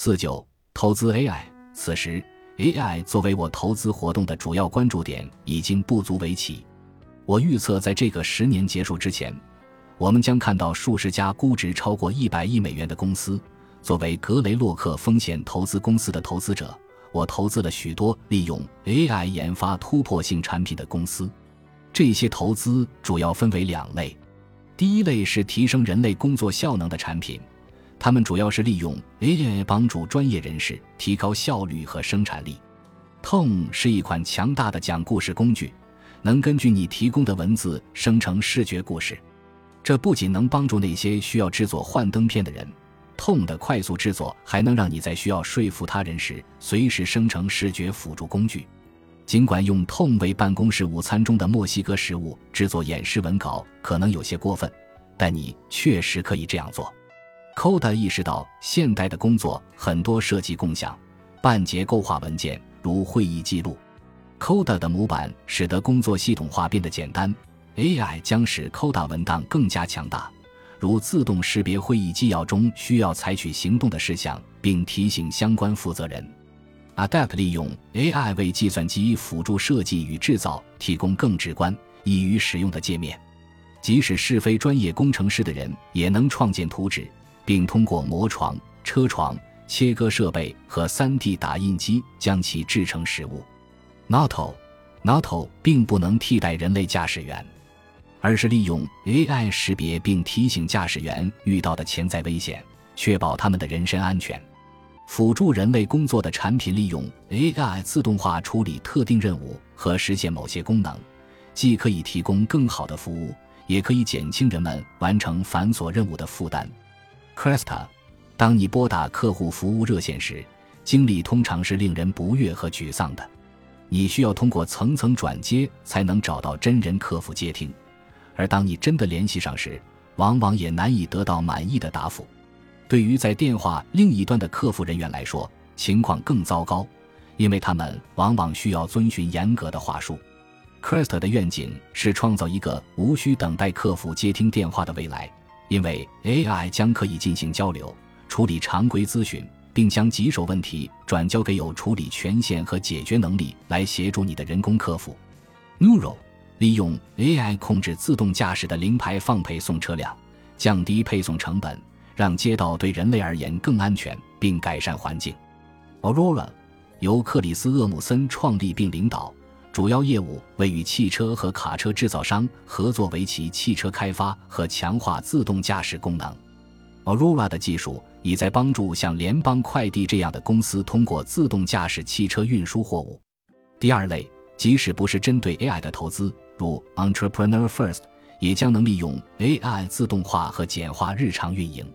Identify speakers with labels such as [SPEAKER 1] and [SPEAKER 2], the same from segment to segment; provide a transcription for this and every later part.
[SPEAKER 1] 四九投资 AI，此时 AI 作为我投资活动的主要关注点已经不足为奇。我预测，在这个十年结束之前，我们将看到数十家估值超过一百亿美元的公司。作为格雷洛克风险投资公司的投资者，我投资了许多利用 AI 研发突破性产品的公司。这些投资主要分为两类：第一类是提升人类工作效能的产品。他们主要是利用 AI 帮助专业人士提高效率和生产力。通是一款强大的讲故事工具，能根据你提供的文字生成视觉故事。这不仅能帮助那些需要制作幻灯片的人通的快速制作还能让你在需要说服他人时随时生成视觉辅助工具。尽管用通为办公室午餐中的墨西哥食物制作演示文稿可能有些过分，但你确实可以这样做。Coda 意识到，现代的工作很多涉及共享、半结构化文件，如会议记录。Coda 的模板使得工作系统化变得简单。AI 将使 Coda 文档更加强大，如自动识别会议纪要中需要采取行动的事项，并提醒相关负责人。Adapt 利用 AI 为计算机辅助设计与制造提供更直观、易于使用的界面，即使是非专业工程师的人也能创建图纸。并通过磨床、车床、切割设备和 3D 打印机将其制成实物。Nato，Nato 并不能替代人类驾驶员，而是利用 AI 识别并提醒驾驶员遇到的潜在危险，确保他们的人身安全。辅助人类工作的产品利用 AI 自动化处理特定任务和实现某些功能，既可以提供更好的服务，也可以减轻人们完成繁琐任务的负担。Cresta，当你拨打客户服务热线时，经历通常是令人不悦和沮丧的。你需要通过层层转接才能找到真人客服接听，而当你真的联系上时，往往也难以得到满意的答复。对于在电话另一端的客服人员来说，情况更糟糕，因为他们往往需要遵循严格的话术。Cresta 的愿景是创造一个无需等待客服接听电话的未来。因为 AI 将可以进行交流、处理常规咨询，并将棘手问题转交给有处理权限和解决能力来协助你的人工客服。Neural 利用 AI 控制自动驾驶的零排放配送车辆，降低配送成本，让街道对人类而言更安全，并改善环境。Aurora 由克里斯·厄姆森创立并领导。主要业务为与汽车和卡车制造商合作，为其汽车开发和强化自动驾驶功能。Aurora 的技术已在帮助像联邦快递这样的公司通过自动驾驶汽车运输货物。第二类，即使不是针对 AI 的投资，如 Entrepreneur First，也将能利用 AI 自动化和简化日常运营。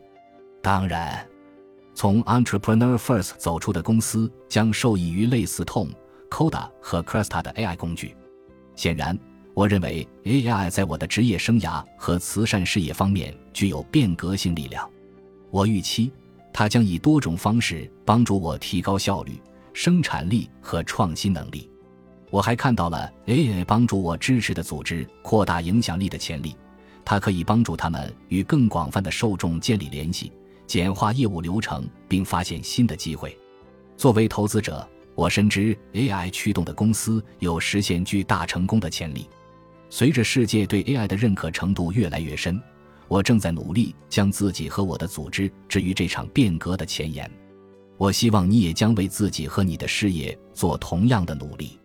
[SPEAKER 1] 当然，从 Entrepreneur First 走出的公司将受益于类似 Tom。Coda 和 Cresta 的 AI 工具，显然，我认为 AI 在我的职业生涯和慈善事业方面具有变革性力量。我预期它将以多种方式帮助我提高效率、生产力和创新能力。我还看到了 AI 帮助我支持的组织扩大影响力的潜力。它可以帮助他们与更广泛的受众建立联系，简化业务流程，并发现新的机会。作为投资者。我深知 AI 驱动的公司有实现巨大成功的潜力。随着世界对 AI 的认可程度越来越深，我正在努力将自己和我的组织置于这场变革的前沿。我希望你也将为自己和你的事业做同样的努力。